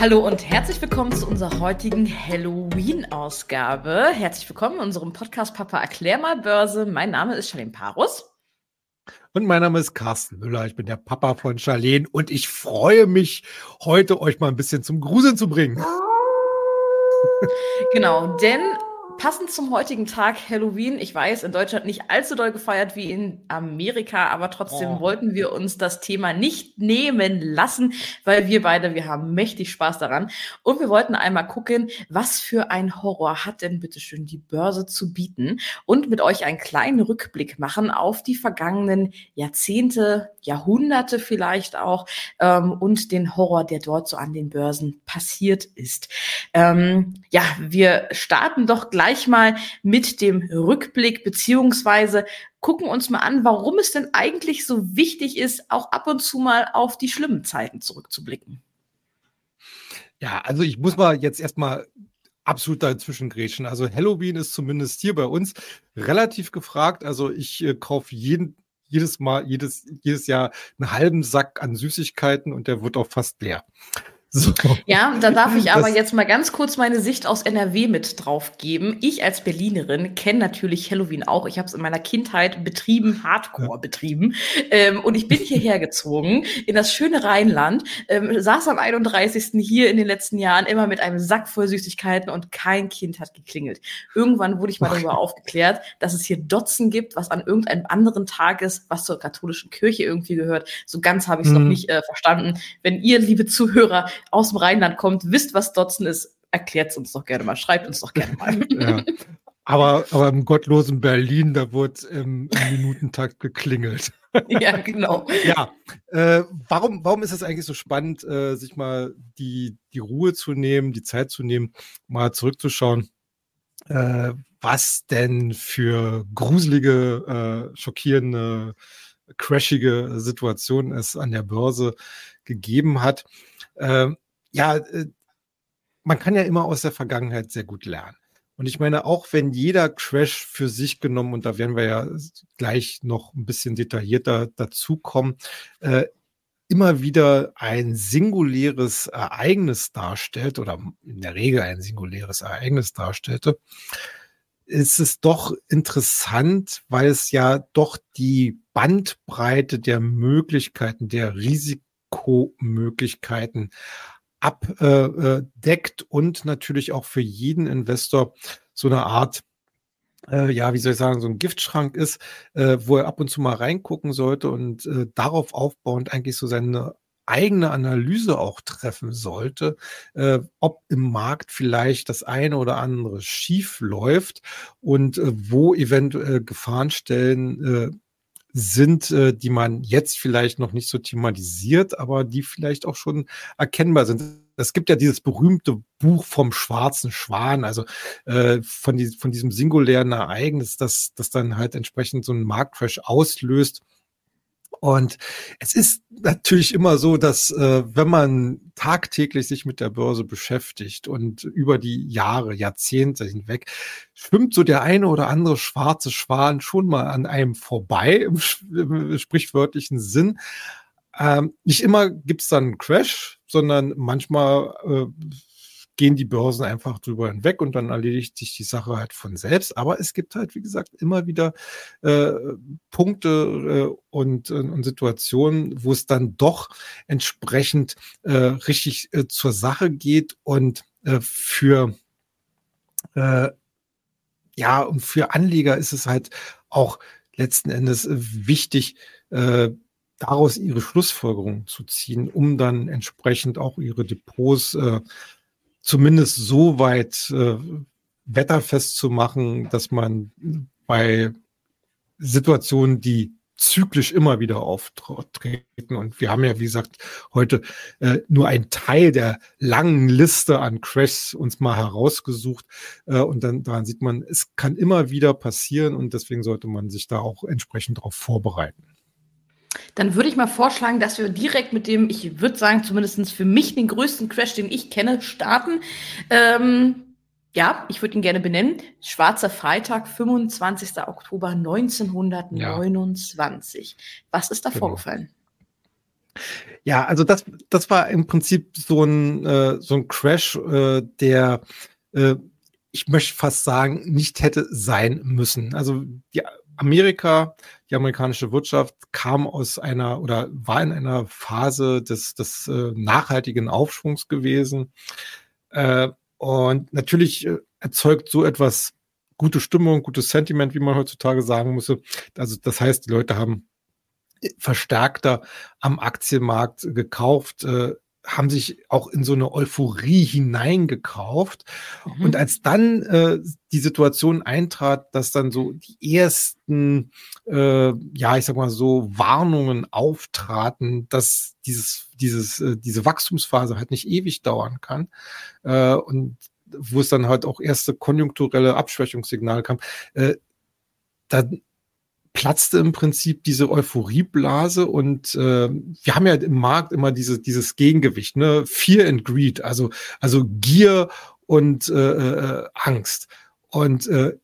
Hallo und herzlich willkommen zu unserer heutigen Halloween-Ausgabe. Herzlich willkommen in unserem Podcast Papa Erklär mal Börse. Mein Name ist Charlene Parus. Und mein Name ist Carsten Müller. Ich bin der Papa von Charlene und ich freue mich, heute euch mal ein bisschen zum Gruseln zu bringen. Genau, denn Passend zum heutigen Tag Halloween, ich weiß, in Deutschland nicht allzu doll gefeiert wie in Amerika, aber trotzdem oh. wollten wir uns das Thema nicht nehmen lassen, weil wir beide, wir haben mächtig Spaß daran. Und wir wollten einmal gucken, was für ein Horror hat denn bitteschön die Börse zu bieten und mit euch einen kleinen Rückblick machen auf die vergangenen Jahrzehnte, Jahrhunderte vielleicht auch ähm, und den Horror, der dort so an den Börsen passiert ist. Ähm, ja, wir starten doch gleich gleich mal mit dem Rückblick beziehungsweise gucken uns mal an, warum es denn eigentlich so wichtig ist, auch ab und zu mal auf die schlimmen Zeiten zurückzublicken. Ja, also ich muss mal jetzt erstmal absolut dazwischen grätschen. Also Halloween ist zumindest hier bei uns relativ gefragt. Also ich äh, kaufe jeden, jedes Mal, jedes, jedes Jahr einen halben Sack an Süßigkeiten und der wird auch fast leer. So. Ja, da darf ich aber das jetzt mal ganz kurz meine Sicht aus NRW mit drauf geben. Ich als Berlinerin kenne natürlich Halloween auch. Ich habe es in meiner Kindheit betrieben, Hardcore ja. betrieben. Ähm, und ich bin hierher gezogen in das schöne Rheinland, ähm, saß am 31. hier in den letzten Jahren immer mit einem Sack voll Süßigkeiten und kein Kind hat geklingelt. Irgendwann wurde ich mal darüber aufgeklärt, dass es hier Dotzen gibt, was an irgendeinem anderen Tag ist, was zur katholischen Kirche irgendwie gehört. So ganz habe ich es mhm. noch nicht äh, verstanden. Wenn ihr, liebe Zuhörer, aus dem Rheinland kommt, wisst, was Dotzen ist, erklärt es uns doch gerne mal, schreibt uns doch gerne mal. ja. Aber, aber im gottlosen Berlin, da wurde im, im Minutentakt geklingelt. ja, genau. Ja, äh, warum, warum ist es eigentlich so spannend, äh, sich mal die, die Ruhe zu nehmen, die Zeit zu nehmen, mal zurückzuschauen, äh, was denn für gruselige, äh, schockierende, crashige Situationen es an der Börse gegeben hat. Ähm, ja, äh, man kann ja immer aus der Vergangenheit sehr gut lernen. Und ich meine, auch wenn jeder Crash für sich genommen, und da werden wir ja gleich noch ein bisschen detaillierter dazukommen, äh, immer wieder ein singuläres Ereignis darstellt oder in der Regel ein singuläres Ereignis darstellte, ist es doch interessant, weil es ja doch die Bandbreite der Möglichkeiten, der Risiken Risikomöglichkeiten abdeckt und natürlich auch für jeden Investor so eine Art äh, ja, wie soll ich sagen, so ein Giftschrank ist, äh, wo er ab und zu mal reingucken sollte und äh, darauf aufbauend eigentlich so seine eigene Analyse auch treffen sollte, äh, ob im Markt vielleicht das eine oder andere schief läuft und äh, wo eventuell Gefahrenstellen äh, sind, äh, die man jetzt vielleicht noch nicht so thematisiert, aber die vielleicht auch schon erkennbar sind. Es gibt ja dieses berühmte Buch vom schwarzen Schwan, also äh, von, von diesem singulären Ereignis, das, das dann halt entsprechend so einen Marktcrash auslöst. Und es ist natürlich immer so, dass äh, wenn man tagtäglich sich mit der Börse beschäftigt und über die Jahre, Jahrzehnte hinweg, schwimmt so der eine oder andere schwarze Schwan schon mal an einem vorbei, im, im sprichwörtlichen Sinn. Ähm, nicht immer gibt es dann einen Crash, sondern manchmal äh, gehen die Börsen einfach drüber hinweg und dann erledigt sich die Sache halt von selbst. Aber es gibt halt, wie gesagt, immer wieder äh, Punkte äh, und, äh, und Situationen, wo es dann doch entsprechend äh, richtig äh, zur Sache geht und äh, für äh, ja, und für Anleger ist es halt auch letzten Endes wichtig, äh, daraus ihre Schlussfolgerungen zu ziehen, um dann entsprechend auch ihre Depots äh, zumindest so weit äh, wetterfest zu machen, dass man bei Situationen, die zyklisch immer wieder auftreten. Und wir haben ja, wie gesagt, heute äh, nur einen Teil der langen Liste an Crashs uns mal herausgesucht. Äh, und dann daran sieht man, es kann immer wieder passieren und deswegen sollte man sich da auch entsprechend darauf vorbereiten. Dann würde ich mal vorschlagen, dass wir direkt mit dem, ich würde sagen, zumindest für mich den größten Crash, den ich kenne, starten. Ähm, ja, ich würde ihn gerne benennen. Schwarzer Freitag, 25. Oktober 1929. Ja. Was ist da genau. vorgefallen? Ja, also das, das war im Prinzip so ein, äh, so ein Crash, äh, der, äh, ich möchte fast sagen, nicht hätte sein müssen. Also die Amerika, die amerikanische Wirtschaft kam aus einer oder war in einer Phase des, des äh, nachhaltigen Aufschwungs gewesen. Äh, und natürlich äh, erzeugt so etwas gute Stimmung, gutes Sentiment, wie man heutzutage sagen muss. Also das heißt, die Leute haben verstärkter am Aktienmarkt gekauft, äh, haben sich auch in so eine Euphorie hineingekauft. Mhm. Und als dann äh, die Situation eintrat, dass dann so die ersten, äh, ja, ich sag mal so, Warnungen auftraten, dass dieses, dieses, äh, diese Wachstumsphase halt nicht ewig dauern kann. Äh, und wo es dann halt auch erste konjunkturelle Abschwächungssignale kam, äh, dann platzte im Prinzip diese Euphorieblase und äh, wir haben ja im Markt immer diese, dieses Gegengewicht, ne? Fear and Greed, also, also Gier und äh, äh, Angst. Und äh,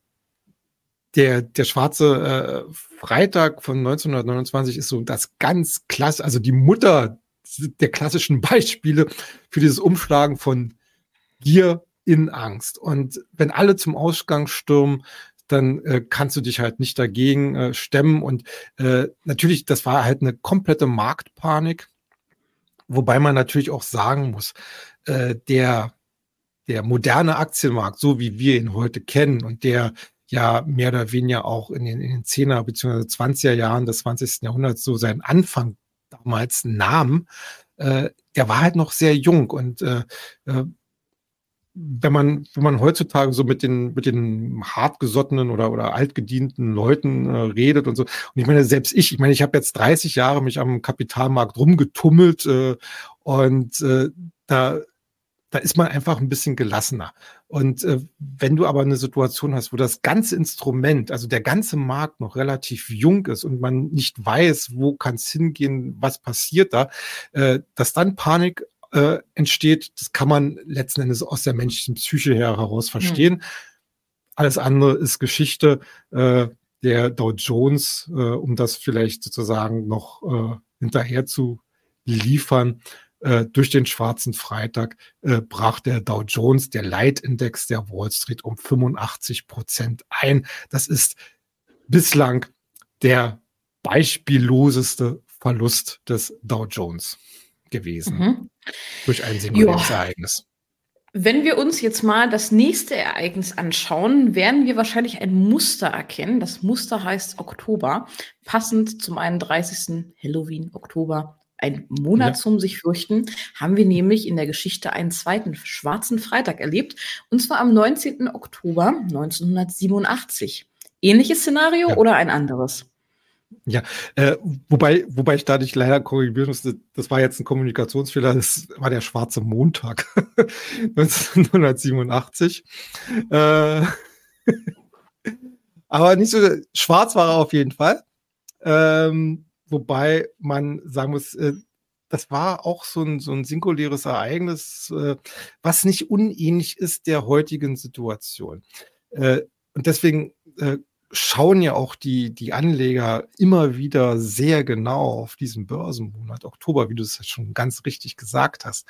der, der schwarze äh, Freitag von 1929 ist so das ganz klasse, also die Mutter der klassischen Beispiele für dieses Umschlagen von Gier in Angst. Und wenn alle zum Ausgang stürmen, dann äh, kannst du dich halt nicht dagegen äh, stemmen. Und äh, natürlich, das war halt eine komplette Marktpanik, wobei man natürlich auch sagen muss, äh, der, der moderne Aktienmarkt, so wie wir ihn heute kennen und der ja mehr oder weniger auch in den, in den 10er bzw. 20er Jahren des 20. Jahrhunderts so seinen Anfang damals nahm, äh, der war halt noch sehr jung und äh, äh wenn man, wenn man heutzutage so mit den, mit den hartgesottenen oder, oder altgedienten Leuten äh, redet und so. Und ich meine, selbst ich, ich meine, ich habe jetzt 30 Jahre mich am Kapitalmarkt rumgetummelt äh, und äh, da, da ist man einfach ein bisschen gelassener. Und äh, wenn du aber eine Situation hast, wo das ganze Instrument, also der ganze Markt noch relativ jung ist und man nicht weiß, wo kann es hingehen, was passiert da, äh, dass dann Panik äh, entsteht, das kann man letzten Endes aus der menschlichen Psyche her heraus verstehen. Mhm. Alles andere ist Geschichte. Äh, der Dow Jones, äh, um das vielleicht sozusagen noch äh, hinterher zu liefern, äh, durch den schwarzen Freitag äh, brach der Dow Jones, der Leitindex der Wall Street, um 85 Prozent ein. Das ist bislang der beispielloseste Verlust des Dow Jones gewesen. Mhm. Durch ein singuläres Ereignis. Wenn wir uns jetzt mal das nächste Ereignis anschauen, werden wir wahrscheinlich ein Muster erkennen. Das Muster heißt Oktober, passend zum 31. Halloween, Oktober, ein Monat ja. zum sich fürchten, haben wir nämlich in der Geschichte einen zweiten schwarzen Freitag erlebt, und zwar am 19. Oktober 1987. Ähnliches Szenario ja. oder ein anderes? Ja, äh, wobei, wobei ich da dich leider korrigieren musste, das war jetzt ein Kommunikationsfehler, das war der schwarze Montag 1987. Äh, aber nicht so, schwarz war er auf jeden Fall. Ähm, wobei man sagen muss, äh, das war auch so ein, so ein singuläres Ereignis, äh, was nicht unähnlich ist der heutigen Situation. Äh, und deswegen äh, schauen ja auch die, die Anleger immer wieder sehr genau auf diesen Börsenmonat Oktober, wie du es schon ganz richtig gesagt hast.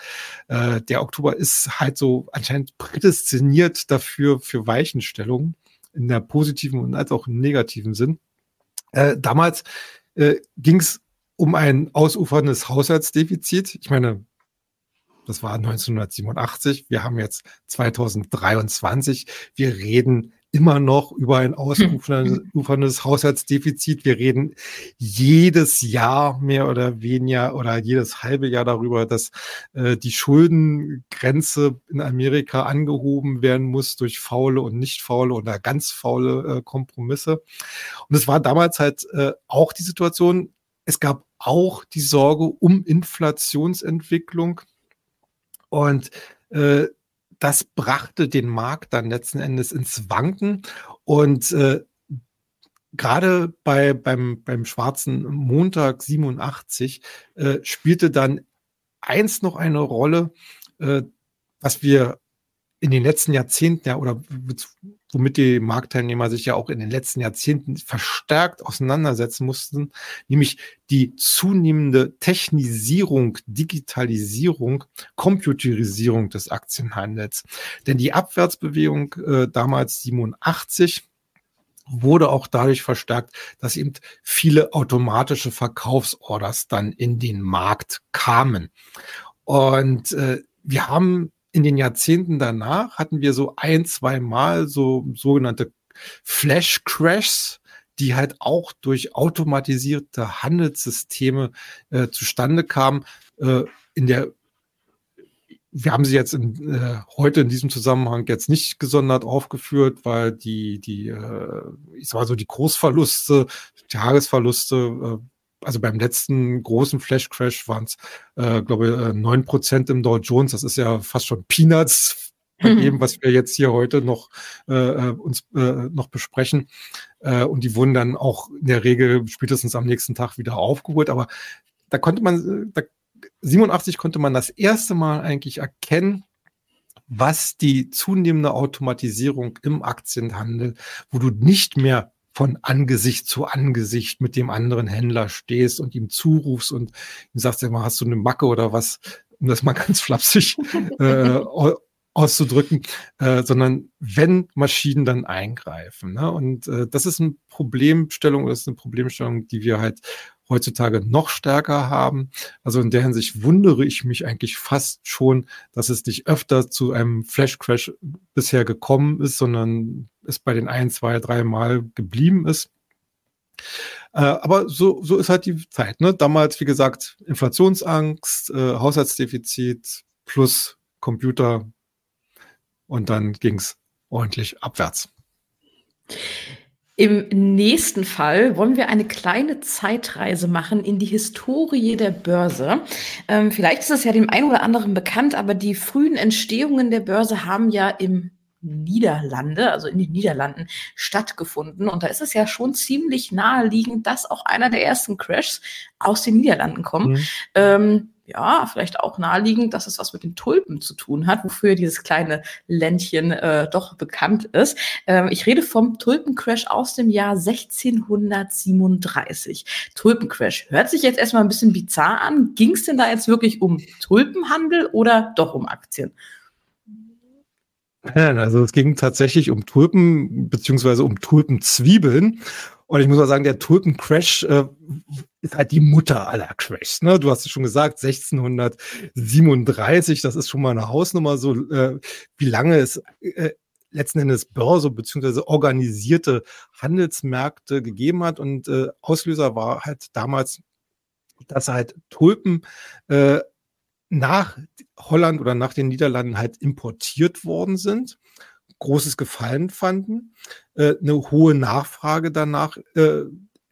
Äh, der Oktober ist halt so anscheinend prädestiniert dafür für Weichenstellungen in der positiven und als auch im negativen Sinn. Äh, damals äh, ging es um ein ausuferndes Haushaltsdefizit. Ich meine, das war 1987. Wir haben jetzt 2023. Wir reden immer noch über ein ausuferndes Haushaltsdefizit. Wir reden jedes Jahr mehr oder weniger oder jedes halbe Jahr darüber, dass äh, die Schuldengrenze in Amerika angehoben werden muss durch faule und nicht faule oder ganz faule äh, Kompromisse. Und es war damals halt äh, auch die Situation, es gab auch die Sorge um Inflationsentwicklung. Und äh, das brachte den Markt dann letzten Endes ins Wanken. Und äh, gerade bei, beim, beim schwarzen Montag 87 äh, spielte dann eins noch eine Rolle, äh, was wir in den letzten Jahrzehnten ja oder womit die Marktteilnehmer sich ja auch in den letzten Jahrzehnten verstärkt auseinandersetzen mussten, nämlich die zunehmende Technisierung, Digitalisierung, Computerisierung des Aktienhandels. Denn die Abwärtsbewegung äh, damals 87 wurde auch dadurch verstärkt, dass eben viele automatische Verkaufsorders dann in den Markt kamen. Und äh, wir haben in den Jahrzehnten danach hatten wir so ein, zwei Mal so sogenannte Flash Crashs, die halt auch durch automatisierte Handelssysteme äh, zustande kamen. Äh, in der wir haben sie jetzt in, äh, heute in diesem Zusammenhang jetzt nicht gesondert aufgeführt, weil die, die, äh, ich sag mal so, die Großverluste, Tagesverluste äh, also beim letzten großen Flash Crash waren es, äh, glaube ich, neun Prozent im Dow Jones. Das ist ja fast schon Peanuts bei dem, was wir jetzt hier heute noch äh, äh, uns äh, noch besprechen. Äh, und die wurden dann auch in der Regel spätestens am nächsten Tag wieder aufgeholt. Aber da konnte man, da, 87 konnte man das erste Mal eigentlich erkennen, was die zunehmende Automatisierung im Aktienhandel, wo du nicht mehr von Angesicht zu Angesicht mit dem anderen Händler stehst und ihm zurufst und ihm sagst, immer, hast du eine Macke oder was, um das mal ganz flapsig äh, auszudrücken, äh, sondern wenn Maschinen dann eingreifen. Ne? Und äh, das ist eine Problemstellung, das ist eine Problemstellung, die wir halt heutzutage noch stärker haben. Also in der Hinsicht wundere ich mich eigentlich fast schon, dass es nicht öfter zu einem Flash Crash bisher gekommen ist, sondern es bei den ein, zwei, drei Mal geblieben ist. Äh, aber so, so ist halt die Zeit. Ne? Damals, wie gesagt, Inflationsangst, äh, Haushaltsdefizit plus Computer und dann ging es ordentlich abwärts. Im nächsten Fall wollen wir eine kleine Zeitreise machen in die Historie der Börse. Ähm, vielleicht ist es ja dem einen oder anderen bekannt, aber die frühen Entstehungen der Börse haben ja im Niederlande, also in den Niederlanden stattgefunden. Und da ist es ja schon ziemlich naheliegend, dass auch einer der ersten Crashs aus den Niederlanden kommt. Mhm. Ähm, ja, vielleicht auch naheliegend, dass es was mit den Tulpen zu tun hat, wofür dieses kleine Ländchen äh, doch bekannt ist. Ähm, ich rede vom Tulpencrash aus dem Jahr 1637. Tulpencrash hört sich jetzt erstmal ein bisschen bizarr an. Ging es denn da jetzt wirklich um Tulpenhandel oder doch um Aktien? Also es ging tatsächlich um Tulpen beziehungsweise um Tulpenzwiebeln. Und ich muss mal sagen, der Tulpencrash äh, ist halt die Mutter aller Crashs. Ne? Du hast es schon gesagt, 1637, das ist schon mal eine Hausnummer, so äh, wie lange es äh, letzten Endes Börse beziehungsweise organisierte Handelsmärkte gegeben hat. Und äh, Auslöser war halt damals, dass halt Tulpen äh, nach Holland oder nach den Niederlanden halt importiert worden sind großes Gefallen fanden, äh, eine hohe Nachfrage danach äh,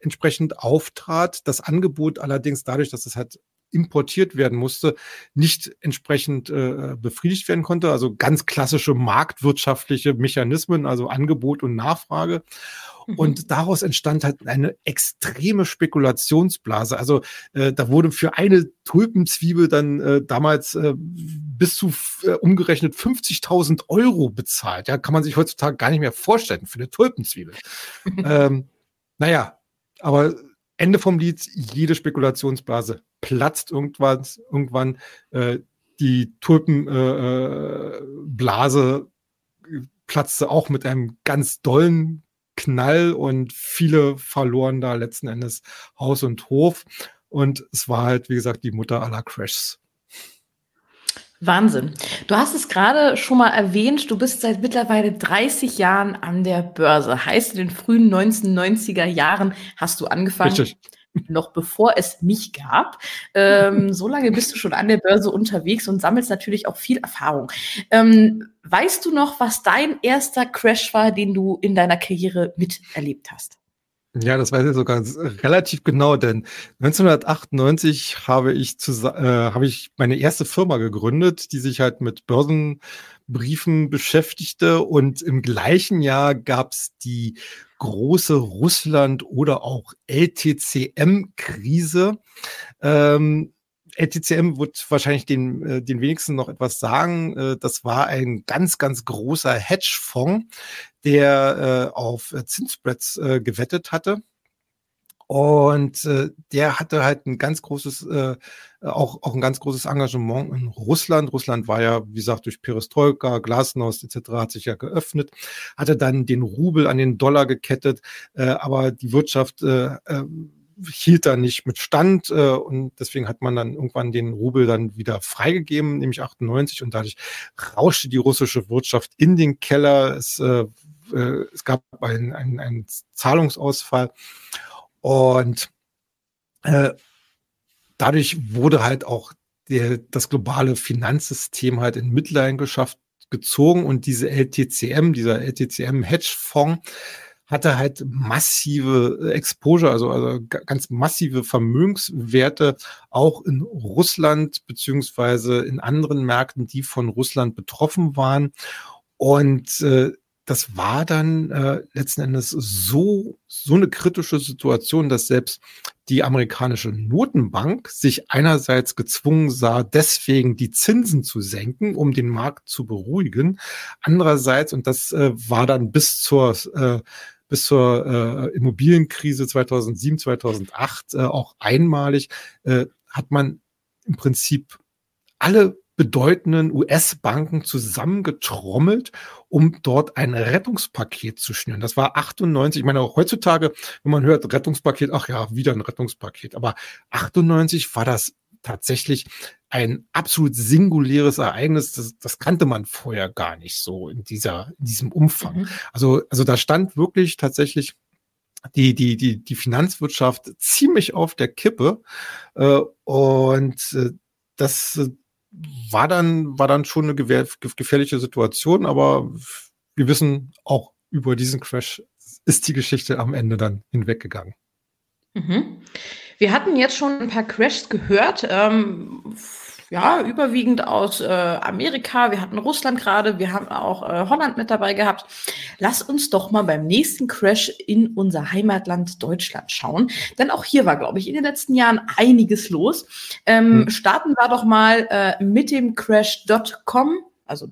entsprechend auftrat. Das Angebot allerdings dadurch, dass es halt importiert werden musste, nicht entsprechend äh, befriedigt werden konnte. Also ganz klassische marktwirtschaftliche Mechanismen, also Angebot und Nachfrage. Mhm. Und daraus entstand halt eine extreme Spekulationsblase. Also äh, da wurde für eine Tulpenzwiebel dann äh, damals äh, bis zu äh, umgerechnet 50.000 Euro bezahlt. Ja, kann man sich heutzutage gar nicht mehr vorstellen für eine Tulpenzwiebel. ähm, naja, aber Ende vom Lied, jede Spekulationsblase platzt irgendwann, irgendwann äh, die Tulpenblase äh, äh platzte auch mit einem ganz dollen Knall und viele verloren da letzten Endes Haus und Hof. Und es war halt, wie gesagt, die Mutter aller Crashs. Wahnsinn. Du hast es gerade schon mal erwähnt, du bist seit mittlerweile 30 Jahren an der Börse. Heißt, in den frühen 1990er Jahren hast du angefangen. Richtig noch bevor es mich gab. Ähm, so lange bist du schon an der Börse unterwegs und sammelst natürlich auch viel Erfahrung. Ähm, weißt du noch, was dein erster Crash war, den du in deiner Karriere miterlebt hast? Ja, das weiß ich sogar relativ genau, denn 1998 habe ich, zu, äh, habe ich meine erste Firma gegründet, die sich halt mit Börsenbriefen beschäftigte und im gleichen Jahr gab es die große Russland- oder auch LTCM-Krise. Ähm, LTCM wird wahrscheinlich den, äh, den wenigsten noch etwas sagen. Äh, das war ein ganz, ganz großer Hedgefonds, der äh, auf Zinsspreads äh, gewettet hatte. Und äh, der hatte halt ein ganz großes, äh, auch, auch ein ganz großes Engagement in Russland. Russland war ja, wie gesagt, durch Perestroika, Glasnost etc. hat sich ja geöffnet, hatte dann den Rubel an den Dollar gekettet, äh, aber die Wirtschaft äh, äh, hielt da nicht mit Stand äh, und deswegen hat man dann irgendwann den Rubel dann wieder freigegeben, nämlich 98 und dadurch rauschte die russische Wirtschaft in den Keller. Es, äh, äh, es gab einen, einen, einen Zahlungsausfall und äh, dadurch wurde halt auch der, das globale Finanzsystem halt in Mitleidenschaft gezogen und diese LTCM, dieser LTCM-Hedgefonds, hatte halt massive Exposure, also, also ganz massive Vermögenswerte auch in Russland beziehungsweise in anderen Märkten, die von Russland betroffen waren. Und äh, das war dann äh, letzten Endes so, so eine kritische Situation, dass selbst die amerikanische Notenbank sich einerseits gezwungen sah, deswegen die Zinsen zu senken, um den Markt zu beruhigen. Andererseits, und das äh, war dann bis zur äh, bis zur äh, Immobilienkrise 2007, 2008 äh, auch einmalig, äh, hat man im Prinzip alle bedeutenden US-Banken zusammengetrommelt, um dort ein Rettungspaket zu schnüren. Das war 98. Ich meine, auch heutzutage, wenn man hört Rettungspaket, ach ja, wieder ein Rettungspaket. Aber 98 war das tatsächlich ein absolut singuläres Ereignis. Das, das kannte man vorher gar nicht so in dieser, in diesem Umfang. Mhm. Also, also da stand wirklich tatsächlich die, die, die, die Finanzwirtschaft ziemlich auf der Kippe. Äh, und äh, das äh, war dann, war dann schon eine gefährliche Situation, aber wir wissen auch über diesen Crash ist die Geschichte am Ende dann hinweggegangen. Mhm. Wir hatten jetzt schon ein paar Crashs gehört. Ähm, ja, überwiegend aus äh, Amerika. Wir hatten Russland gerade, wir haben auch äh, Holland mit dabei gehabt. Lass uns doch mal beim nächsten Crash in unser Heimatland Deutschland schauen. Denn auch hier war, glaube ich, in den letzten Jahren einiges los. Ähm, hm. Starten wir doch mal äh, mit dem Crash.com, also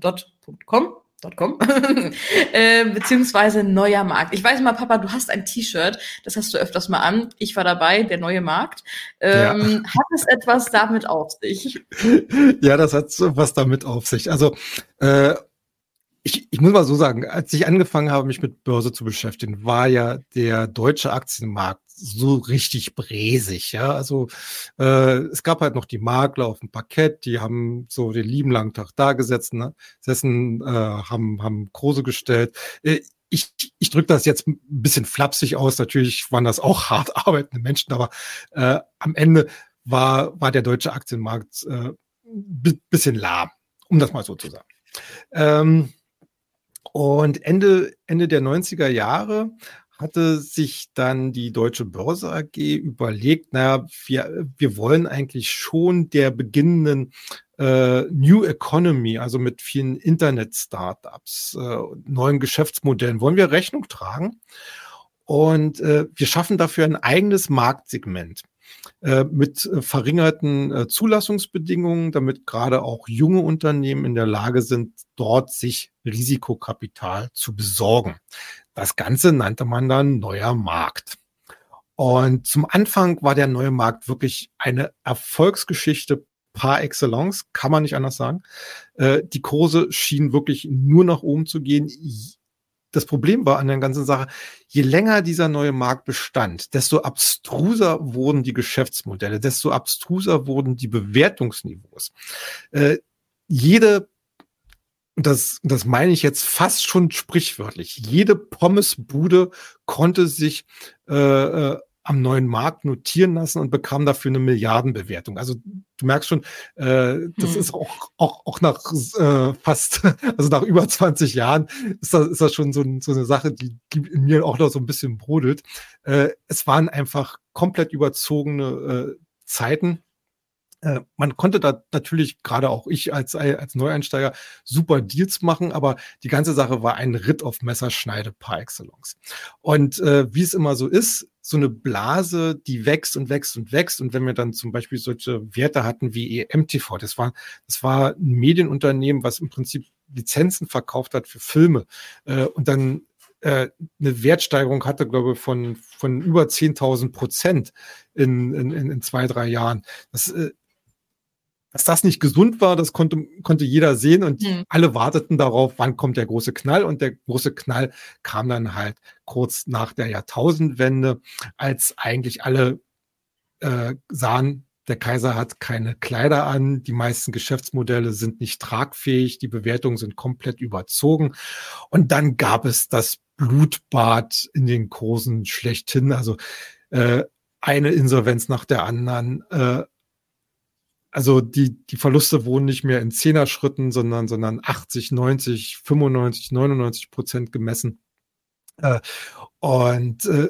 .com Com, äh, beziehungsweise neuer Markt. Ich weiß mal, Papa, du hast ein T-Shirt, das hast du öfters mal an. Ich war dabei, der neue Markt. Ähm, ja. Hat es etwas damit auf sich? Ja, das hat was damit auf sich. Also äh, ich, ich muss mal so sagen, als ich angefangen habe, mich mit Börse zu beschäftigen, war ja der deutsche Aktienmarkt so richtig bräsig. Ja, also äh, es gab halt noch die Makler auf dem Parkett, die haben so den lieben langen Tag da gesessen, ne? gesessen, äh, haben haben Kurse gestellt. Äh, ich, ich drücke das jetzt ein bisschen flapsig aus. Natürlich waren das auch hart arbeitende Menschen, aber äh, am Ende war war der deutsche Aktienmarkt äh, bisschen lahm, um das mal so zu sagen. Ähm, und Ende, Ende der 90er Jahre hatte sich dann die Deutsche Börse AG überlegt, naja, wir, wir wollen eigentlich schon der beginnenden äh, New Economy, also mit vielen Internet-Startups, äh, neuen Geschäftsmodellen, wollen wir Rechnung tragen. Und äh, wir schaffen dafür ein eigenes Marktsegment. Äh, mit äh, verringerten äh, Zulassungsbedingungen, damit gerade auch junge Unternehmen in der Lage sind, dort sich Risikokapital zu besorgen. Das Ganze nannte man dann neuer Markt. Und zum Anfang war der neue Markt wirklich eine Erfolgsgeschichte par excellence, kann man nicht anders sagen. Die Kurse schienen wirklich nur nach oben zu gehen das Problem war an der ganzen Sache, je länger dieser neue Markt bestand, desto abstruser wurden die Geschäftsmodelle, desto abstruser wurden die Bewertungsniveaus. Äh, jede, das, das meine ich jetzt fast schon sprichwörtlich, jede Pommesbude konnte sich äh, äh am neuen Markt notieren lassen und bekam dafür eine Milliardenbewertung. Also du merkst schon, äh, das hm. ist auch, auch, auch nach äh, fast, also nach über 20 Jahren ist das, ist das schon so, so eine Sache, die, die in mir auch noch so ein bisschen brodelt. Äh, es waren einfach komplett überzogene äh, Zeiten. Äh, man konnte da natürlich, gerade auch ich als, als Neueinsteiger, super Deals machen, aber die ganze Sache war ein Ritt auf Messerschneide par excellence. Und äh, wie es immer so ist, so eine Blase, die wächst und wächst und wächst. Und wenn wir dann zum Beispiel solche Werte hatten wie EMTV, das war, das war ein Medienunternehmen, was im Prinzip Lizenzen verkauft hat für Filme. Äh, und dann äh, eine Wertsteigerung hatte, glaube ich, von, von über 10.000 Prozent in, in, in zwei, drei Jahren. Das, äh, dass das nicht gesund war, das konnte, konnte jeder sehen und mhm. alle warteten darauf, wann kommt der große Knall. Und der große Knall kam dann halt kurz nach der Jahrtausendwende, als eigentlich alle äh, sahen, der Kaiser hat keine Kleider an, die meisten Geschäftsmodelle sind nicht tragfähig, die Bewertungen sind komplett überzogen. Und dann gab es das Blutbad in den Kursen schlechthin. Also äh, eine Insolvenz nach der anderen. Äh, also die, die Verluste wurden nicht mehr in Zehner-Schritten, sondern, sondern 80, 90, 95, 99 Prozent gemessen. Äh, und äh,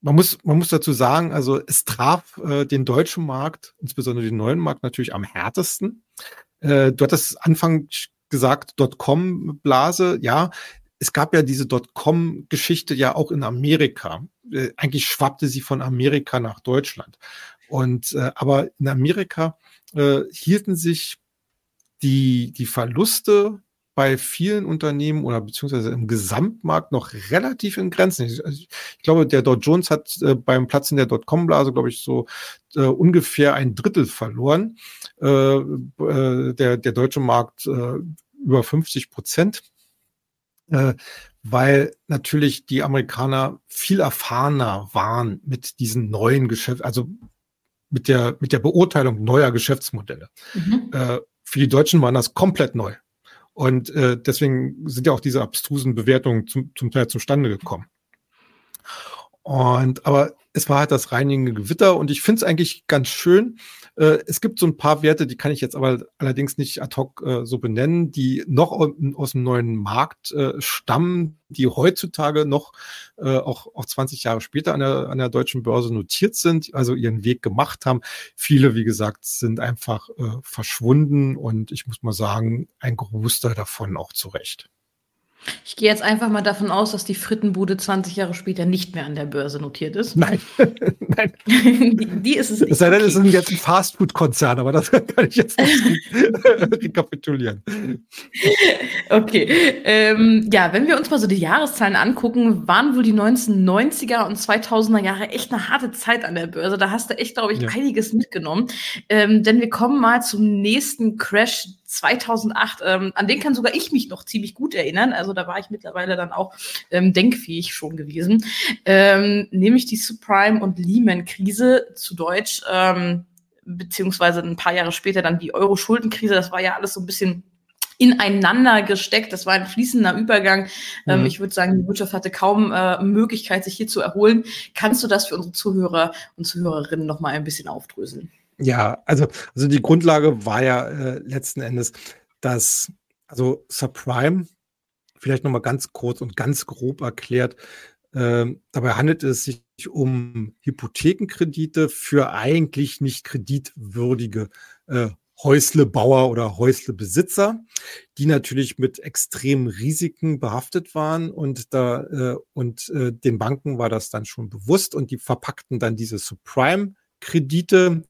man muss, man muss dazu sagen, also es traf äh, den deutschen Markt, insbesondere den neuen Markt natürlich am härtesten. Äh, du hattest Anfang gesagt, Dotcom-Blase, ja, es gab ja diese Dotcom-Geschichte ja auch in Amerika. Äh, eigentlich schwappte sie von Amerika nach Deutschland. Und äh, aber in Amerika äh, hielten sich die, die Verluste bei vielen Unternehmen oder beziehungsweise im Gesamtmarkt noch relativ in Grenzen. Ich, also ich glaube, der Dow Jones hat äh, beim Platzen der Dotcom-Blase, glaube ich, so äh, ungefähr ein Drittel verloren. Äh, äh, der, der deutsche Markt äh, über 50 Prozent. Äh, weil natürlich die Amerikaner viel erfahrener waren mit diesen neuen Geschäften, also mit der, mit der Beurteilung neuer Geschäftsmodelle. Mhm. Äh, für die Deutschen waren das komplett neu. Und äh, deswegen sind ja auch diese abstrusen Bewertungen zum, zum Teil zustande gekommen. Und aber es war halt das reinigende Gewitter und ich finde es eigentlich ganz schön, äh, es gibt so ein paar Werte, die kann ich jetzt aber allerdings nicht ad hoc äh, so benennen, die noch aus dem neuen Markt äh, stammen, die heutzutage noch äh, auch, auch 20 Jahre später an der, an der deutschen Börse notiert sind, also ihren Weg gemacht haben. Viele, wie gesagt, sind einfach äh, verschwunden und ich muss mal sagen, ein Großteil davon auch zurecht. Ich gehe jetzt einfach mal davon aus, dass die Frittenbude 20 Jahre später nicht mehr an der Börse notiert ist. Nein, nein. die, die, ist es nicht. Es sei denn, okay. es ist jetzt ein Fastfood-Konzern, aber das kann ich jetzt nicht rekapitulieren. Okay. Ähm, ja, wenn wir uns mal so die Jahreszahlen angucken, waren wohl die 1990er und 2000er Jahre echt eine harte Zeit an der Börse. Da hast du echt, glaube ich, ja. einiges mitgenommen. Ähm, denn wir kommen mal zum nächsten Crash 2008, ähm, an den kann sogar ich mich noch ziemlich gut erinnern. Also da war ich mittlerweile dann auch ähm, denkfähig schon gewesen. Ähm, nämlich die Subprime- und Lehman-Krise zu Deutsch, ähm, beziehungsweise ein paar Jahre später dann die Euro-Schuldenkrise. Das war ja alles so ein bisschen ineinander gesteckt. Das war ein fließender Übergang. Ähm, mhm. ich würde sagen, die Wirtschaft hatte kaum äh, Möglichkeit, sich hier zu erholen. Kannst du das für unsere Zuhörer und Zuhörerinnen noch mal ein bisschen aufdröseln? Ja, also, also die Grundlage war ja äh, letzten Endes, dass, also Subprime, vielleicht nochmal ganz kurz und ganz grob erklärt, äh, dabei handelt es sich um Hypothekenkredite für eigentlich nicht kreditwürdige äh, Häuslebauer oder Häuslebesitzer, die natürlich mit extremen Risiken behaftet waren und da äh, und äh, den Banken war das dann schon bewusst und die verpackten dann diese Subprime Kredite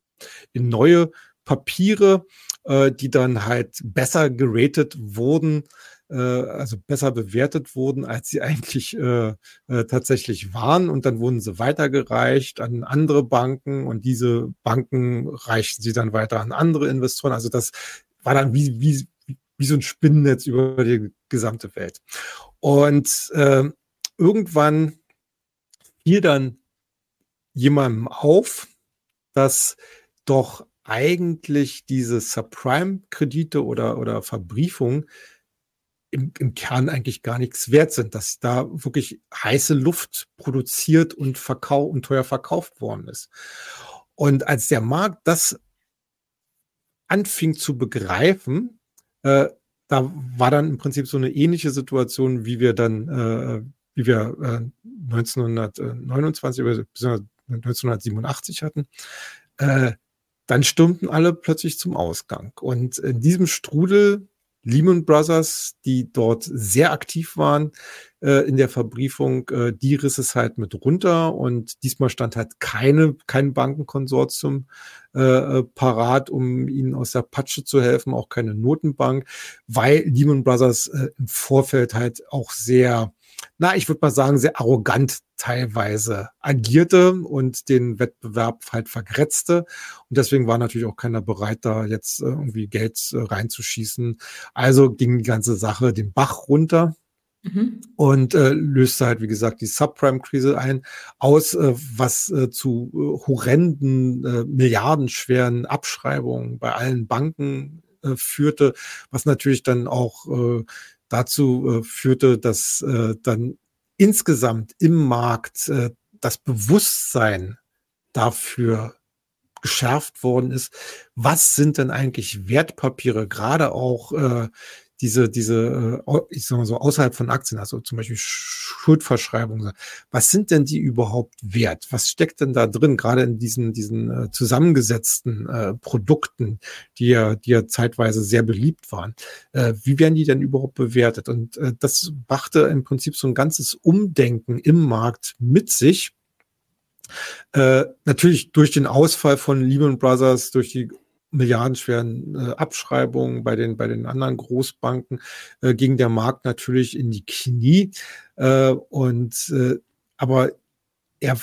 in neue Papiere, äh, die dann halt besser geratet wurden, äh, also besser bewertet wurden, als sie eigentlich äh, äh, tatsächlich waren. Und dann wurden sie weitergereicht an andere Banken und diese Banken reichten sie dann weiter an andere Investoren. Also das war dann wie, wie, wie so ein Spinnennetz über die gesamte Welt. Und äh, irgendwann fiel dann jemandem auf, dass doch eigentlich diese Subprime-Kredite oder, oder Verbriefungen im, im Kern eigentlich gar nichts wert sind, dass da wirklich heiße Luft produziert und, verkau und teuer verkauft worden ist. Und als der Markt das anfing zu begreifen, äh, da war dann im Prinzip so eine ähnliche Situation, wie wir dann, äh, wie wir äh, 1929 bzw. 1987 hatten. Äh, dann stürmten alle plötzlich zum Ausgang. Und in diesem Strudel Lehman Brothers, die dort sehr aktiv waren äh, in der Verbriefung, äh, die riss es halt mit runter und diesmal stand halt keine, kein Bankenkonsortium äh, äh, parat, um ihnen aus der Patsche zu helfen, auch keine Notenbank, weil Lehman Brothers äh, im Vorfeld halt auch sehr na, ich würde mal sagen, sehr arrogant teilweise agierte und den Wettbewerb halt vergrätzte. Und deswegen war natürlich auch keiner bereit, da jetzt äh, irgendwie Geld äh, reinzuschießen. Also ging die ganze Sache den Bach runter. Mhm. Und äh, löste halt, wie gesagt, die Subprime-Krise ein, aus, äh, was äh, zu äh, horrenden, milliardenschweren Abschreibungen bei allen Banken führte, was natürlich dann auch dazu führte, dass dann insgesamt im Markt äh, das Bewusstsein dafür geschärft worden ist, was sind denn eigentlich Wertpapiere, gerade auch äh, diese, diese, äh, ich sag mal so, außerhalb von Aktien, also zum Beispiel Schuldverschreibungen, was sind denn die überhaupt wert? Was steckt denn da drin, gerade in diesen, diesen äh, zusammengesetzten äh, Produkten, die ja, die ja zeitweise sehr beliebt waren? Äh, wie werden die denn überhaupt bewertet? Und äh, das brachte im Prinzip so ein ganzes Umdenken im Markt mit sich. Äh, natürlich durch den Ausfall von Lehman Brothers, durch die milliardenschweren äh, Abschreibungen bei den, bei den anderen Großbanken äh, ging der Markt natürlich in die Knie. Äh, und äh, aber er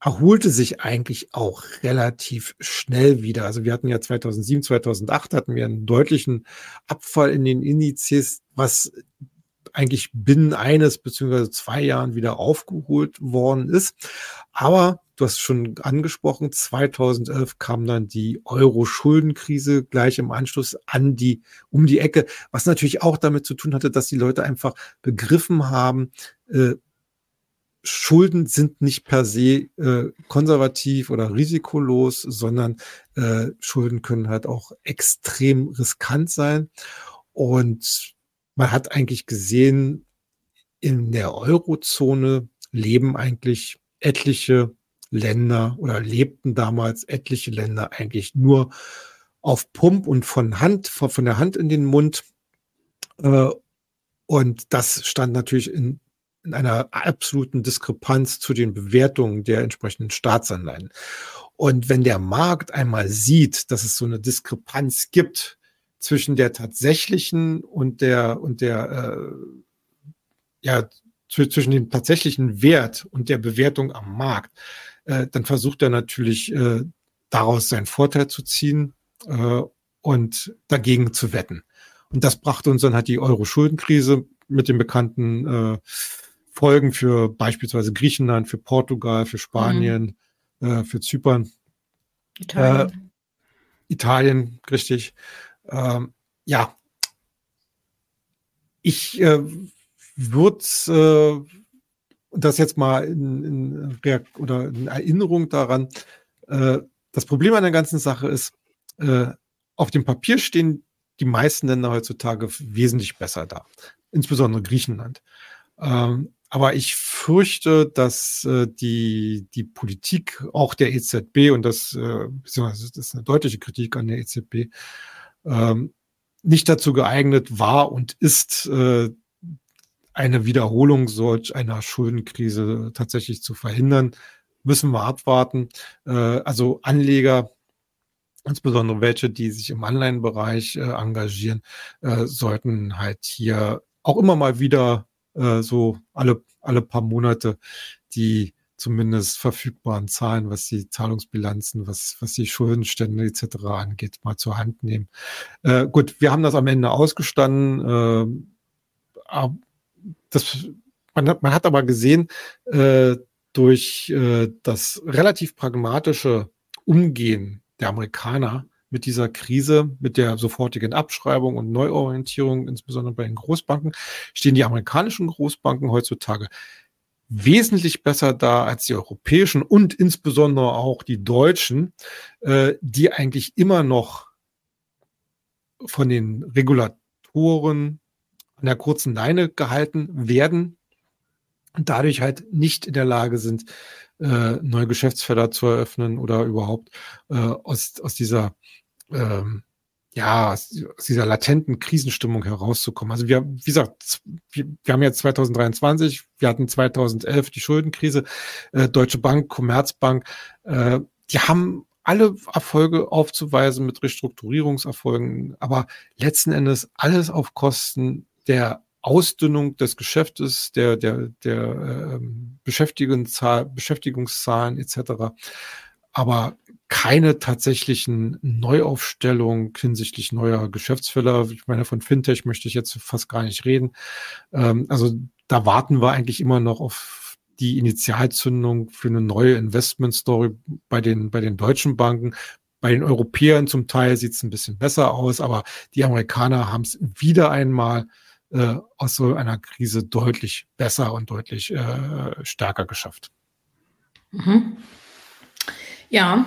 erholte sich eigentlich auch relativ schnell wieder. Also wir hatten ja 2007, 2008 hatten wir einen deutlichen Abfall in den Indizes, was eigentlich binnen eines beziehungsweise zwei Jahren wieder aufgeholt worden ist. Aber du hast schon angesprochen, 2011 kam dann die Euro-Schuldenkrise gleich im Anschluss an die, um die Ecke, was natürlich auch damit zu tun hatte, dass die Leute einfach begriffen haben, äh, Schulden sind nicht per se äh, konservativ oder risikolos, sondern äh, Schulden können halt auch extrem riskant sein. Und man hat eigentlich gesehen, in der Eurozone leben eigentlich etliche Länder oder lebten damals etliche Länder eigentlich nur auf Pump und von Hand, von der Hand in den Mund. Äh, und das stand natürlich in, in einer absoluten Diskrepanz zu den Bewertungen der entsprechenden Staatsanleihen. Und wenn der Markt einmal sieht, dass es so eine Diskrepanz gibt zwischen der tatsächlichen und der und der äh, ja zwischen dem tatsächlichen Wert und der Bewertung am Markt, äh, dann versucht er natürlich äh, daraus seinen Vorteil zu ziehen äh, und dagegen zu wetten. Und das brachte uns dann halt die Euro-Schuldenkrise mit den bekannten äh, Folgen für beispielsweise Griechenland, für Portugal, für Spanien, mhm. äh, für Zypern. Italien. Äh, Italien, richtig. Ähm, ja, ich äh, würde äh, das jetzt mal in, in, Reakt oder in Erinnerung daran. Äh, das Problem an der ganzen Sache ist, äh, auf dem Papier stehen die meisten Länder heutzutage wesentlich besser da, insbesondere Griechenland. Ähm, aber ich fürchte, dass äh, die, die Politik auch der EZB, und das, äh, das ist eine deutliche Kritik an der EZB, ähm, nicht dazu geeignet war und ist, äh, eine Wiederholung solch einer Schuldenkrise tatsächlich zu verhindern, müssen wir abwarten. Äh, also Anleger, insbesondere welche, die sich im Anleihenbereich äh, engagieren, äh, sollten halt hier auch immer mal wieder so alle, alle paar Monate die zumindest verfügbaren Zahlen, was die Zahlungsbilanzen, was, was die Schuldenstände etc. angeht, mal zur Hand nehmen. Äh, gut, wir haben das am Ende ausgestanden. Äh, das, man, hat, man hat aber gesehen, äh, durch äh, das relativ pragmatische Umgehen der Amerikaner mit dieser Krise, mit der sofortigen Abschreibung und Neuorientierung, insbesondere bei den Großbanken, stehen die amerikanischen Großbanken heutzutage wesentlich besser da als die europäischen und insbesondere auch die deutschen, äh, die eigentlich immer noch von den Regulatoren an der kurzen Leine gehalten werden und dadurch halt nicht in der Lage sind, äh, neue Geschäftsfelder zu eröffnen oder überhaupt äh, aus, aus dieser ähm, ja, aus dieser latenten Krisenstimmung herauszukommen. Also wir, wie gesagt, wir, wir haben jetzt 2023, wir hatten 2011 die Schuldenkrise, äh, Deutsche Bank, Commerzbank, äh, die haben alle Erfolge aufzuweisen mit Restrukturierungserfolgen, aber letzten Endes alles auf Kosten der Ausdünnung des Geschäftes, der, der, der äh, Beschäftigungszahl, Beschäftigungszahlen etc. Aber keine tatsächlichen Neuaufstellung hinsichtlich neuer Geschäftsfelder. Ich meine, von Fintech möchte ich jetzt fast gar nicht reden. Ähm, also da warten wir eigentlich immer noch auf die Initialzündung für eine neue Investment-Story bei den, bei den deutschen Banken. Bei den Europäern zum Teil sieht es ein bisschen besser aus, aber die Amerikaner haben es wieder einmal äh, aus so einer Krise deutlich besser und deutlich äh, stärker geschafft. Mhm. Ja,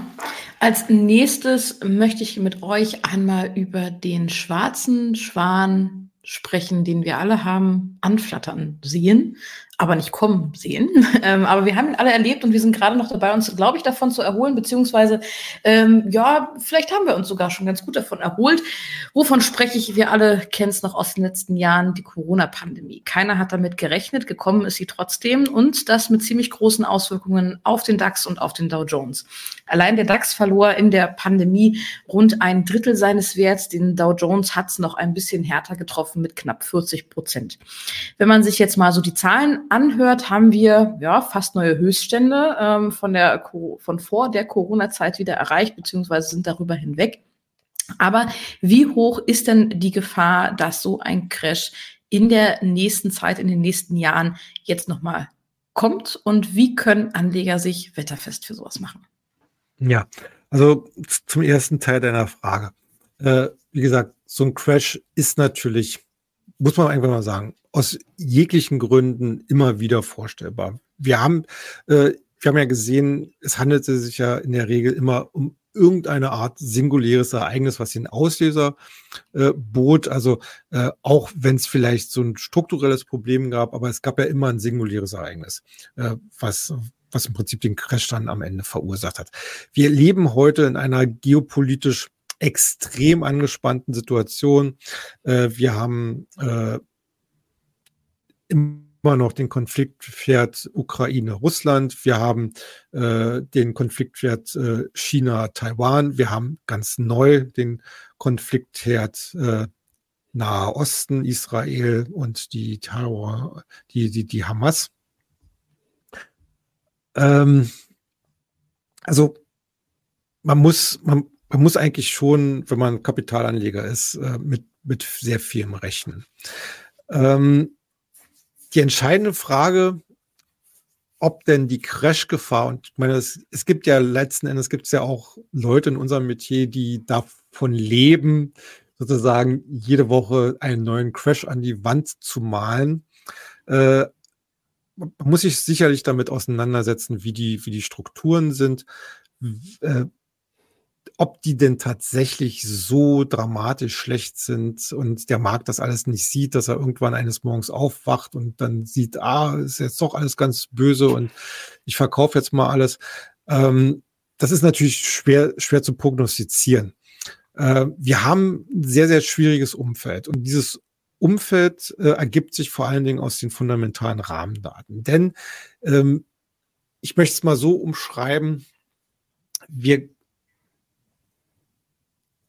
als nächstes möchte ich mit euch einmal über den schwarzen Schwan sprechen, den wir alle haben anflattern sehen aber nicht kommen sehen. Ähm, aber wir haben ihn alle erlebt und wir sind gerade noch dabei, uns, glaube ich, davon zu erholen, beziehungsweise, ähm, ja, vielleicht haben wir uns sogar schon ganz gut davon erholt. Wovon spreche ich? Wir alle kennen es noch aus den letzten Jahren, die Corona-Pandemie. Keiner hat damit gerechnet, gekommen ist sie trotzdem und das mit ziemlich großen Auswirkungen auf den DAX und auf den Dow Jones. Allein der DAX verlor in der Pandemie rund ein Drittel seines Werts. Den Dow Jones hat es noch ein bisschen härter getroffen mit knapp 40 Prozent. Wenn man sich jetzt mal so die Zahlen anhört, haben wir ja fast neue Höchststände ähm, von, der, von vor der Corona-Zeit wieder erreicht, beziehungsweise sind darüber hinweg. Aber wie hoch ist denn die Gefahr, dass so ein Crash in der nächsten Zeit, in den nächsten Jahren jetzt nochmal kommt? Und wie können Anleger sich wetterfest für sowas machen? Ja, also zum ersten Teil deiner Frage. Äh, wie gesagt, so ein Crash ist natürlich, muss man einfach mal sagen, aus jeglichen Gründen immer wieder vorstellbar. Wir haben, äh, wir haben ja gesehen, es handelte sich ja in der Regel immer um irgendeine Art singuläres Ereignis, was den Auslöser äh, bot. Also äh, auch wenn es vielleicht so ein strukturelles Problem gab, aber es gab ja immer ein singuläres Ereignis, äh, was was im Prinzip den Crash dann am Ende verursacht hat. Wir leben heute in einer geopolitisch extrem angespannten Situation. Äh, wir haben äh, immer noch den Konfliktpferd Ukraine-Russland. Wir haben äh, den Konfliktpferd äh, China-Taiwan. Wir haben ganz neu den Konfliktherd äh, Nahe Osten, Israel und die Terror, die, die, die Hamas. Ähm, also man muss, man, man muss eigentlich schon, wenn man Kapitalanleger ist, äh, mit, mit sehr vielem rechnen. Ähm, die entscheidende Frage, ob denn die Crash-Gefahr, und ich meine, es, es gibt ja letzten Endes gibt es ja auch Leute in unserem Metier, die davon leben, sozusagen jede Woche einen neuen Crash an die Wand zu malen. Äh, muss sich sicherlich damit auseinandersetzen, wie die, wie die Strukturen sind, äh, ob die denn tatsächlich so dramatisch schlecht sind und der Markt das alles nicht sieht, dass er irgendwann eines Morgens aufwacht und dann sieht, ah, ist jetzt doch alles ganz böse und ich verkaufe jetzt mal alles. Ähm, das ist natürlich schwer, schwer zu prognostizieren. Äh, wir haben ein sehr, sehr schwieriges Umfeld und dieses Umfeld äh, ergibt sich vor allen Dingen aus den fundamentalen Rahmendaten. Denn ähm, ich möchte es mal so umschreiben, wir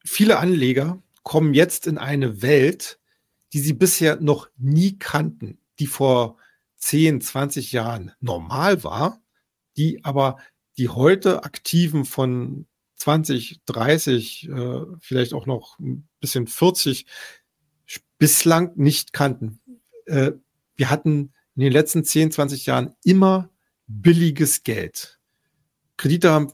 viele Anleger kommen jetzt in eine Welt, die sie bisher noch nie kannten, die vor 10, 20 Jahren normal war, die aber die heute Aktiven von 20, 30, äh, vielleicht auch noch ein bisschen 40 bislang nicht kannten. Äh, wir hatten in den letzten 10, 20 Jahren immer billiges Geld. Kredite haben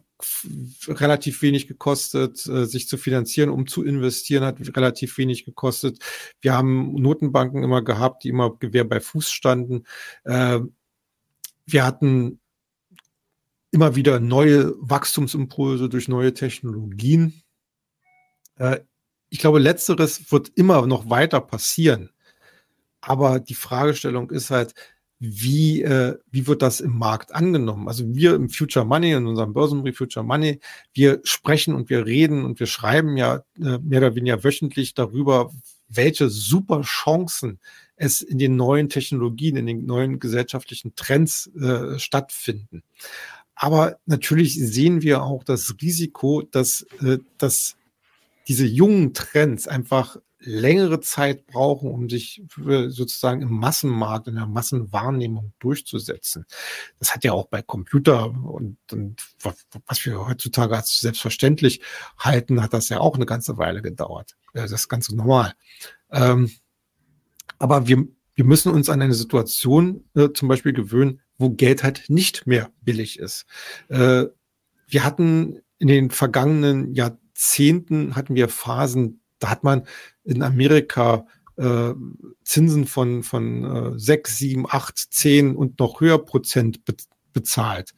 relativ wenig gekostet, äh, sich zu finanzieren, um zu investieren, hat relativ wenig gekostet. Wir haben Notenbanken immer gehabt, die immer Gewehr bei Fuß standen. Äh, wir hatten immer wieder neue Wachstumsimpulse durch neue Technologien. Äh, ich glaube, letzteres wird immer noch weiter passieren. Aber die Fragestellung ist halt, wie, äh, wie wird das im Markt angenommen? Also wir im Future Money, in unserem Börsenbrief Future Money, wir sprechen und wir reden und wir schreiben ja äh, mehr oder weniger wöchentlich darüber, welche super Chancen es in den neuen Technologien, in den neuen gesellschaftlichen Trends äh, stattfinden. Aber natürlich sehen wir auch das Risiko, dass, äh, dass diese jungen Trends einfach längere Zeit brauchen, um sich sozusagen im Massenmarkt, in der Massenwahrnehmung durchzusetzen. Das hat ja auch bei Computer und, und was wir heutzutage als selbstverständlich halten, hat das ja auch eine ganze Weile gedauert. Das ist ganz normal. Ähm, aber wir, wir müssen uns an eine Situation äh, zum Beispiel gewöhnen, wo Geld halt nicht mehr billig ist. Äh, wir hatten in den vergangenen Jahrzehnten hatten wir Phasen, da hat man in Amerika äh, Zinsen von, von äh, 6, 7, 8, 10 und noch höher Prozent be bezahlt.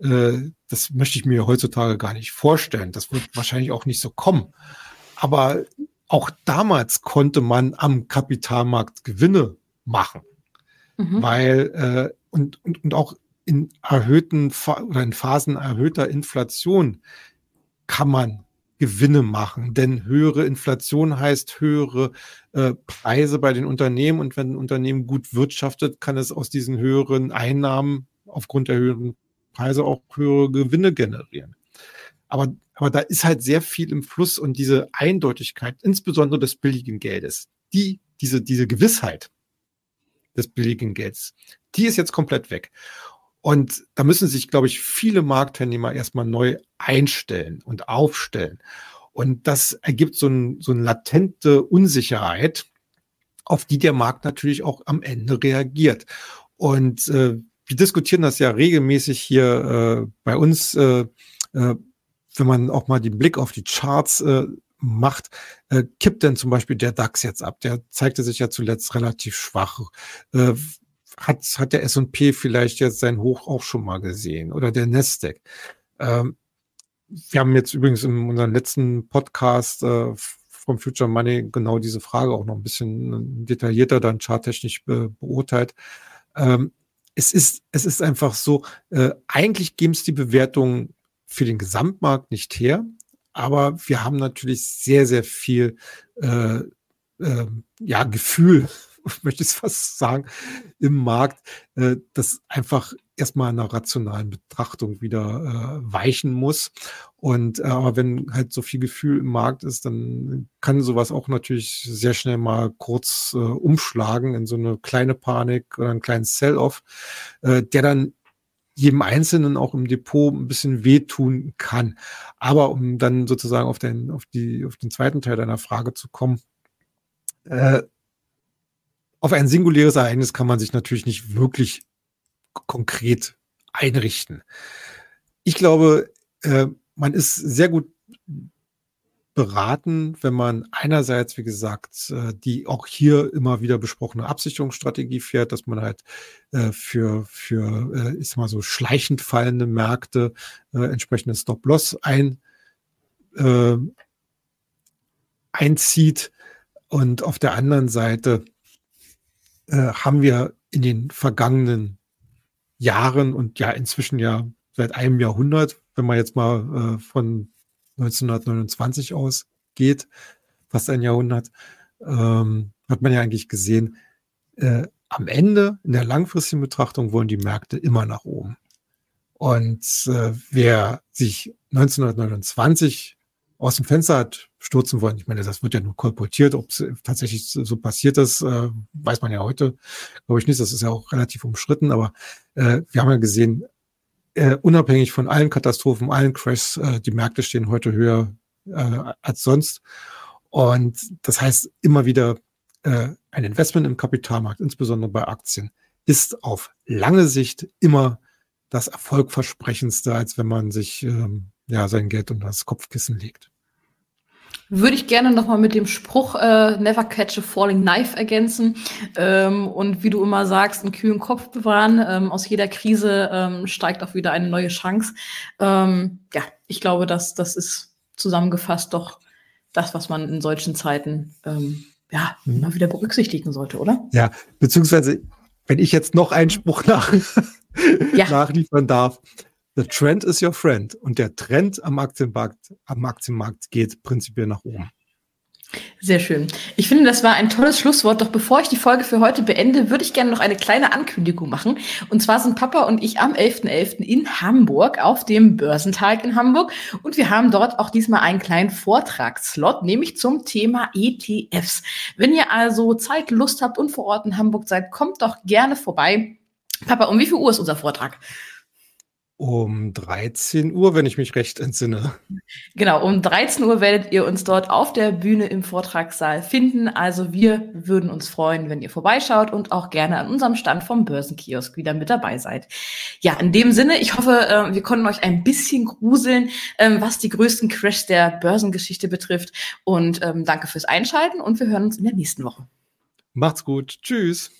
Äh, das möchte ich mir heutzutage gar nicht vorstellen. Das wird wahrscheinlich auch nicht so kommen. Aber auch damals konnte man am Kapitalmarkt Gewinne machen, mhm. weil äh, und, und, und auch in erhöhten oder in Phasen erhöhter Inflation kann man Gewinne machen. Denn höhere Inflation heißt höhere äh, Preise bei den Unternehmen. Und wenn ein Unternehmen gut wirtschaftet, kann es aus diesen höheren Einnahmen aufgrund der höheren Preise auch höhere Gewinne generieren. Aber, aber da ist halt sehr viel im Fluss und diese Eindeutigkeit, insbesondere des billigen Geldes, die, diese, diese Gewissheit des billigen Gelds, die ist jetzt komplett weg. Und da müssen sich, glaube ich, viele Marktteilnehmer erstmal neu einstellen und aufstellen. Und das ergibt so, ein, so eine latente Unsicherheit, auf die der Markt natürlich auch am Ende reagiert. Und äh, wir diskutieren das ja regelmäßig hier äh, bei uns, äh, äh, wenn man auch mal den Blick auf die Charts äh, macht, äh, kippt denn zum Beispiel der DAX jetzt ab? Der zeigte sich ja zuletzt relativ schwach. Äh, hat, hat der S&P vielleicht jetzt sein Hoch auch schon mal gesehen oder der Nasdaq. Ähm, wir haben jetzt übrigens in unserem letzten Podcast äh, vom Future Money genau diese Frage auch noch ein bisschen detaillierter dann charttechnisch be beurteilt. Ähm, es ist, es ist einfach so, äh, eigentlich geben es die Bewertungen für den Gesamtmarkt nicht her, aber wir haben natürlich sehr, sehr viel äh, äh, ja, Gefühl möchte ich es fast sagen, im Markt, äh, das einfach erstmal einer rationalen Betrachtung wieder äh, weichen muss. Und äh, aber wenn halt so viel Gefühl im Markt ist, dann kann sowas auch natürlich sehr schnell mal kurz äh, umschlagen in so eine kleine Panik oder einen kleinen Sell-off, äh, der dann jedem Einzelnen auch im Depot ein bisschen wehtun kann. Aber um dann sozusagen auf den, auf die, auf den zweiten Teil deiner Frage zu kommen, äh, auf ein singuläres Ereignis kann man sich natürlich nicht wirklich konkret einrichten. Ich glaube, äh, man ist sehr gut beraten, wenn man einerseits, wie gesagt, äh, die auch hier immer wieder besprochene Absicherungsstrategie fährt, dass man halt äh, für, für äh, ich sag mal so, schleichend fallende Märkte entsprechende Stop-Loss ein, äh, einzieht und auf der anderen Seite äh, haben wir in den vergangenen Jahren und ja inzwischen ja seit einem Jahrhundert, wenn man jetzt mal äh, von 1929 ausgeht, fast ein Jahrhundert, ähm, hat man ja eigentlich gesehen, äh, am Ende in der langfristigen Betrachtung wollen die Märkte immer nach oben. Und äh, wer sich 1929 aus dem Fenster hat stürzen wollen. Ich meine, das wird ja nur kolportiert, ob es tatsächlich so passiert ist, äh, weiß man ja heute, glaube ich nicht. Das ist ja auch relativ umstritten, aber äh, wir haben ja gesehen, äh, unabhängig von allen Katastrophen, allen Crashs, äh, die Märkte stehen heute höher äh, als sonst. Und das heißt immer wieder, äh, ein Investment im Kapitalmarkt, insbesondere bei Aktien, ist auf lange Sicht immer das erfolgversprechendste, als wenn man sich ähm, ja sein Geld unter das Kopfkissen legt. Würde ich gerne nochmal mit dem Spruch äh, Never catch a falling knife ergänzen. Ähm, und wie du immer sagst, einen kühlen Kopf bewahren. Ähm, aus jeder Krise ähm, steigt auch wieder eine neue Chance. Ähm, ja, ich glaube, dass das ist zusammengefasst doch das, was man in solchen Zeiten ähm, ja, mhm. immer wieder berücksichtigen sollte, oder? Ja, beziehungsweise wenn ich jetzt noch einen Spruch nach, ja. nachliefern darf. The trend is your friend. Und der Trend am Aktienmarkt, am Aktienmarkt geht prinzipiell nach oben. Sehr schön. Ich finde, das war ein tolles Schlusswort. Doch bevor ich die Folge für heute beende, würde ich gerne noch eine kleine Ankündigung machen. Und zwar sind Papa und ich am 11.11. .11. in Hamburg auf dem Börsentag in Hamburg. Und wir haben dort auch diesmal einen kleinen Vortragsslot, nämlich zum Thema ETFs. Wenn ihr also Zeit, Lust habt und vor Ort in Hamburg seid, kommt doch gerne vorbei. Papa, um wie viel Uhr ist unser Vortrag? Um 13 Uhr, wenn ich mich recht entsinne. Genau, um 13 Uhr werdet ihr uns dort auf der Bühne im Vortragssaal finden. Also wir würden uns freuen, wenn ihr vorbeischaut und auch gerne an unserem Stand vom Börsenkiosk wieder mit dabei seid. Ja, in dem Sinne, ich hoffe, äh, wir konnten euch ein bisschen gruseln, ähm, was die größten Crashs der Börsengeschichte betrifft. Und ähm, danke fürs Einschalten und wir hören uns in der nächsten Woche. Macht's gut. Tschüss.